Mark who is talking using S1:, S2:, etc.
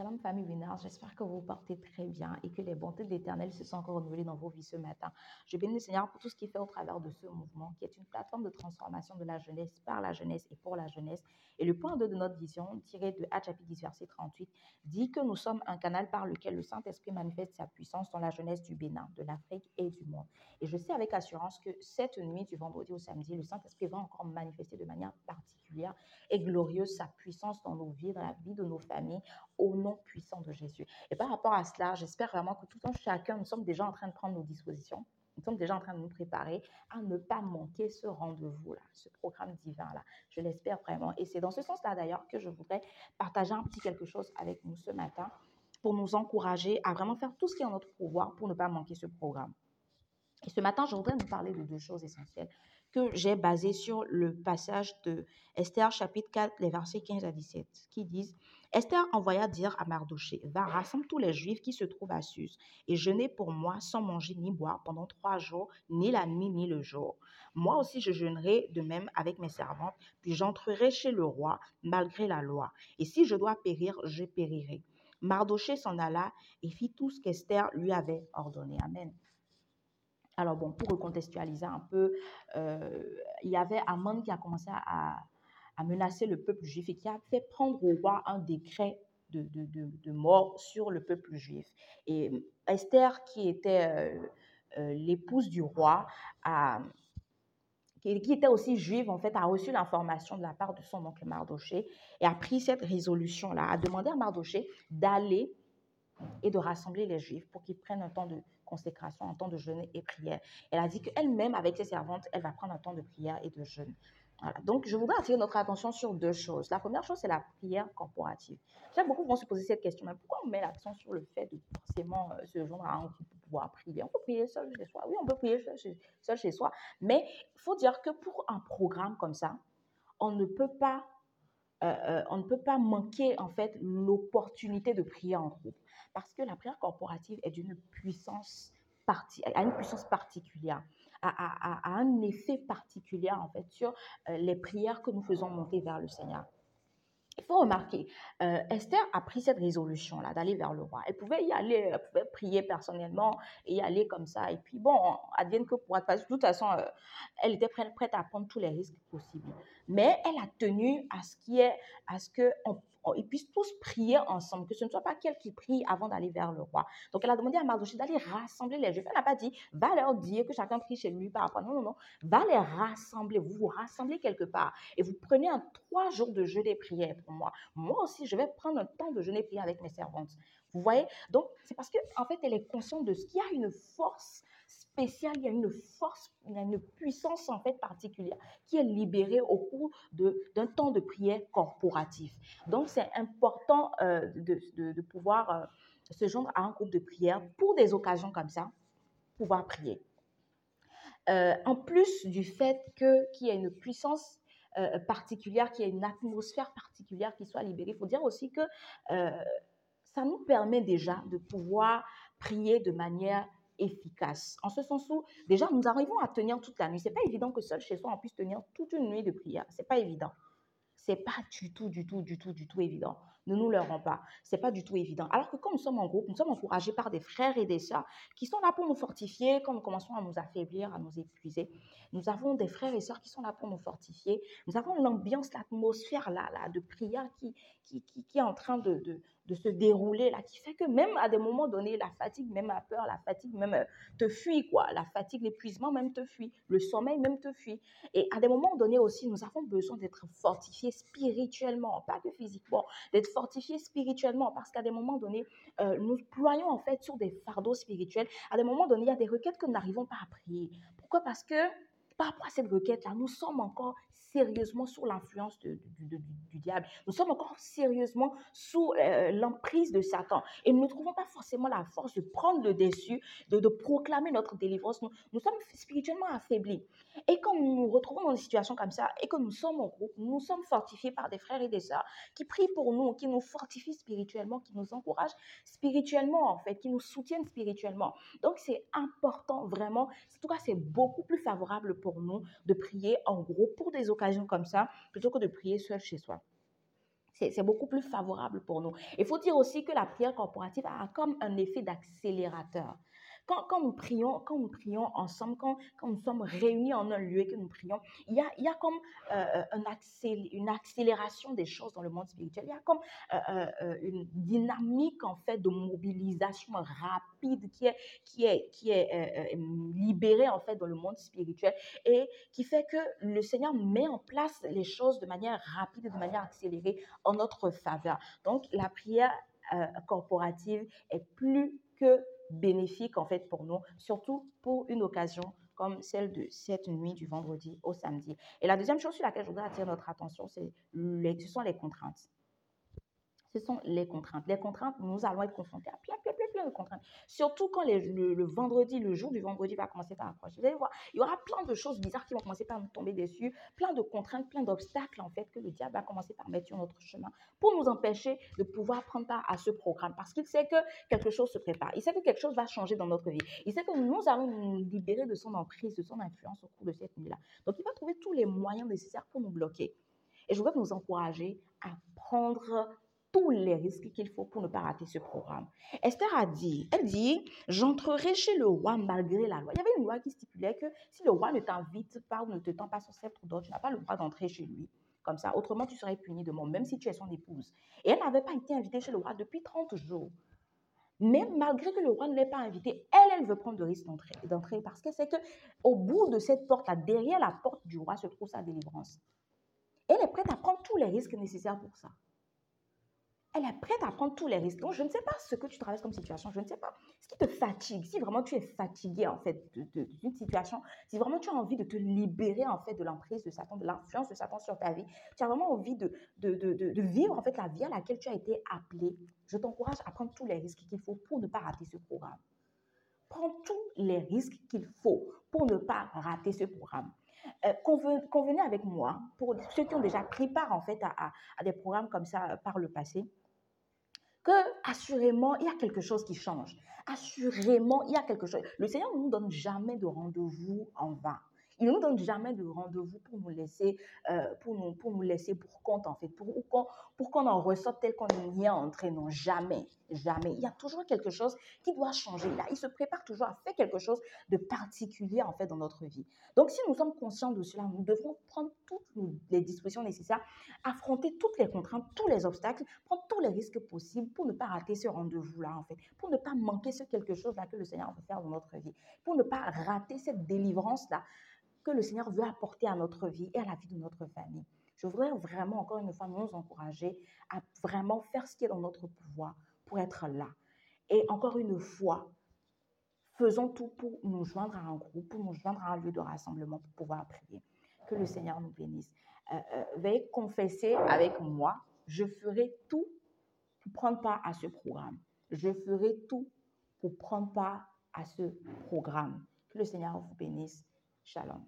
S1: Shalom famille Vénard, j'espère que vous portez très bien et que les bontés de l'Éternel se sont encore renouvelées dans vos vies ce matin. Je bénis le Seigneur pour tout ce qu'il fait au travers de ce mouvement qui est une plateforme de transformation de la jeunesse par la jeunesse et pour la jeunesse. Et le point 2 de notre vision, tiré de Acte chapitre 10 verset 38, dit que nous sommes un canal par lequel le Saint-Esprit manifeste sa puissance dans la jeunesse du Bénin, de l'Afrique et du monde. Et je sais avec assurance que cette nuit du vendredi au samedi, le Saint-Esprit va encore manifester de manière particulière et glorieuse sa puissance dans nos vies, dans la vie de nos familles, au nom puissant de Jésus. Et par rapport à cela, j'espère vraiment que tout un chacun, nous sommes déjà en train de prendre nos dispositions. Nous sommes déjà en train de nous préparer à ne pas manquer ce rendez-vous-là, ce programme divin-là. Je l'espère vraiment. Et c'est dans ce sens-là, d'ailleurs, que je voudrais partager un petit quelque chose avec nous ce matin pour nous encourager à vraiment faire tout ce qui est en notre pouvoir pour ne pas manquer ce programme. Et ce matin, je voudrais nous parler de deux choses essentielles que j'ai basées sur le passage de Esther chapitre 4, les versets 15 à 17, qui disent Esther envoya dire à Mardoché Va, rassemble tous les Juifs qui se trouvent à Sus, et jeûnez pour moi sans manger ni boire pendant trois jours, ni la nuit ni le jour. Moi aussi je jeûnerai de même avec mes servantes, puis j'entrerai chez le roi, malgré la loi. Et si je dois périr, je périrai. Mardoché s'en alla et fit tout ce qu'Esther lui avait ordonné. Amen. Alors bon, pour recontextualiser un peu, euh, il y avait Amon qui a commencé à, menacer le peuple juif et qui a fait prendre au roi un décret de, mort sur le peuple juif. Et Esther, qui était euh, euh, l'épouse du roi, qui, était aussi juive, en fait, a reçu l'information de la part de son oncle Mardoché et a pris cette résolution-là, a demandé à Mardoché d'aller et de rassembler les juifs pour qu'ils prennent un temps de consécration, un temps de jeûne et prière. Elle a dit qu'elle-même, avec ses servantes, elle va prendre un temps de prière et de jeûne. Donc, je voudrais attirer notre attention sur deux choses. La première chose, c'est la prière corporative. J'aime beaucoup vont se poser cette question, mais pourquoi on met l'accent sur le fait de forcément euh, se joindre à un groupe pour pouvoir prier? On peut prier seul chez soi. Oui, on peut prier seul chez, soi. Mais il faut dire que pour un programme comme ça, on ne peut pas euh, euh, on ne peut pas manquer en fait l'opportunité de prier en groupe. Parce que la prière corporative est d'une puissance a une puissance particulière, a, un effet particulier en fait sur euh, les prières que nous faisons monter vers le Seigneur. Il faut remarquer, euh, Esther a pris cette résolution-là d'aller vers le roi. Elle pouvait y aller, elle pouvait prier personnellement et y aller comme ça. Et puis bon, advienne que pour de toute façon, euh, elle était prête à prendre tous les risques possibles. Mais elle a tenu à ce qui est, à ce que ils puissent tous prier ensemble, que ce ne soit pas qu'elle qui prie avant d'aller vers le roi. Donc, elle a demandé à Mardoché d'aller rassembler les Juifs. Elle n'a pas dit, va leur dire que chacun prie chez lui par rapport. Non, non, non. Va les rassembler. Vous vous rassemblez quelque part et vous prenez un trois jours de jeûne et prière pour moi. Moi aussi, je vais prendre un temps de jeûne et prière avec mes servantes. Vous voyez? Donc, c'est parce qu'en en fait, elle est consciente de ce qu'il y a une force spéciale, il y a une force, il y a une puissance en fait particulière qui est libérée au cours d'un temps de prière corporatif. Donc c'est important euh, de, de, pouvoir euh, se joindre à un groupe de prière pour des occasions comme ça, pouvoir prier. Euh, en plus du fait qu'il y a une puissance particulière, qu'il y a une atmosphère particulière qui soit libérée, il faut dire aussi que ça nous permet déjà de pouvoir prier de manière efficace. En ce sens où, déjà, nous arrivons à tenir toute la nuit. C'est pas évident que seul chez soi, on puisse tenir toute une nuit de prière. C'est pas évident. C'est pas du tout, du tout, du tout, du tout évident. Ne nous leurrons pas. C'est pas du tout évident. Alors que quand nous sommes en groupe, nous sommes encouragés par des frères et des sœurs qui sont là pour nous fortifier quand nous commençons à nous affaiblir, à nous épuiser. Nous avons des frères et sœurs qui sont là pour nous fortifier. Nous avons l'ambiance, l'atmosphère là, là, de prière qui, est en train de, de se dérouler là, qui fait que même à des moments donnés, la fatigue, même la peur, la fatigue même euh, te fuit, quoi. La fatigue, l'épuisement même te fuit. Le sommeil même te fuit. Et à des moments donnés aussi, nous avons besoin d'être fortifiés spirituellement, pas que physiquement, d'être fortifiés spirituellement parce qu'à des moments donnés, euh, nous ployons en fait sur des fardeaux spirituels. À des moments donnés, il y a des requêtes que nous n'arrivons pas à prier. Pourquoi? Parce que par rapport à cette requête-là, nous sommes encore sérieusement sous l'influence du, diable. Nous sommes encore sérieusement sous euh, l'emprise de Satan. Et nous ne trouvons pas forcément la force de prendre le dessus, de, proclamer notre délivrance. Nous, sommes spirituellement affaiblis. Et quand nous nous retrouvons dans une situation comme ça et que nous sommes en groupe, nous sommes fortifiés par des frères et des sœurs qui prient pour nous, qui nous fortifient spirituellement, qui nous encouragent spirituellement, en fait, qui nous soutiennent spirituellement. Donc, c'est important, vraiment. En tout cas, c'est beaucoup plus favorable pour nous de prier en groupe pour des occasions comme ça, plutôt que de prier seul chez soi. C'est beaucoup plus favorable pour nous. Il faut dire aussi que la prière corporative a comme un effet d'accélérateur. Quand, nous prions, quand nous prions ensemble, quand, quand, nous sommes réunis en un lieu et que nous prions, il y a, il y a comme euh, un une accélération des choses dans le monde spirituel. Il y a comme euh, euh, une dynamique en fait de mobilisation rapide qui est, qui est, qui est libérée en fait dans le monde spirituel et qui fait que le Seigneur met en place les choses de manière rapide et de manière accélérée en notre faveur. Donc la prière corporative est plus que bénéfique en fait pour nous, surtout pour une occasion comme celle de cette nuit du vendredi au samedi. Et la deuxième chose sur laquelle je voudrais attirer notre attention, c'est ce sont les contraintes ce sont les contraintes. Les contraintes, nous allons être confrontés à plein, de contraintes. Surtout quand le, vendredi, le jour du vendredi va commencer par approcher. Vous allez voir, il y aura plein de choses bizarres qui vont commencer par nous tomber dessus, plein de contraintes, plein d'obstacles en fait que le diable va commencer par mettre sur notre chemin pour nous empêcher de pouvoir prendre part à ce programme parce qu'il sait que quelque chose se prépare. Il sait que quelque chose va changer dans notre vie. Il sait que nous allons nous libérer de son emprise, de son influence au cours de cette nuit-là. Donc il va trouver tous les moyens nécessaires pour nous bloquer. Et je voudrais vous encourager à prendre tous les risques qu'il faut pour ne pas rater ce programme. Esther a dit, elle dit, j'entrerai chez le roi malgré la loi. Il y avait une loi qui stipulait que si le roi ne t'invite pas ou ne te tend pas son sceptre d'or, tu n'as pas le droit d'entrer chez lui. Comme ça, autrement tu serais puni de mort, même si tu es son épouse. Et elle n'avait pas été invitée chez le roi depuis 30 jours. Mais malgré que le roi ne l'ait pas invitée, elle, elle veut prendre le risque d'entrer parce qu'elle sait qu'au bout de cette porte-là, derrière la porte du roi, se trouve sa délivrance. Elle est prête à prendre tous les risques nécessaires pour ça elle est prête à prendre tous les risques. Donc, je ne sais pas ce que tu traverses comme situation, je ne sais pas ce qui te fatigue. Si vraiment tu es fatigué, en fait, d'une situation, si vraiment tu as envie de te libérer, en fait, de l'emprise de Satan, de l'influence de Satan sur ta vie, tu as vraiment envie de, de, de, vivre, en fait, la vie à laquelle tu as été appelé, je t'encourage à prendre tous les risques qu'il faut pour ne pas rater ce programme. Prends tous les risques qu'il faut pour ne pas rater ce programme. Euh, convenez avec moi, pour ceux qui ont déjà pris part en fait à, à des programmes comme ça euh, par le passé, que assurément, il y a quelque chose qui change. Assurément, il y a quelque chose. Le Seigneur ne nous donne jamais de rendez-vous en vain. Il ne nous donne jamais de rendez-vous pour nous laisser, euh, pour nous, pour nous laisser pour compte, en fait, pour, qu'on, pour qu'on en ressorte tel qu'on y est entré. Non, jamais, jamais. Il y a toujours quelque chose qui doit changer là. Il se prépare toujours à faire quelque chose de particulier, en fait, dans notre vie. Donc, si nous sommes conscients de cela, nous devons prendre toutes les dispositions nécessaires, affronter toutes les contraintes, tous les obstacles, prendre tous les risques possibles pour ne pas rater ce rendez-vous-là, en fait, pour ne pas manquer ce quelque chose-là que le Seigneur veut faire dans notre vie, pour ne pas rater cette délivrance-là que le Seigneur veut apporter à notre vie et à la vie de notre famille. Je voudrais vraiment, encore une fois, nous encourager à vraiment faire ce qui est dans notre pouvoir pour être là. Et encore une fois, faisons tout pour nous joindre à un groupe, pour nous joindre à un lieu de rassemblement pour pouvoir prier. Que le Seigneur nous bénisse. Euh, euh, veuillez confesser avec moi, je ferai tout pour prendre part à ce programme. Je ferai tout pour prendre part à ce programme. Que le Seigneur vous bénisse. Shalom.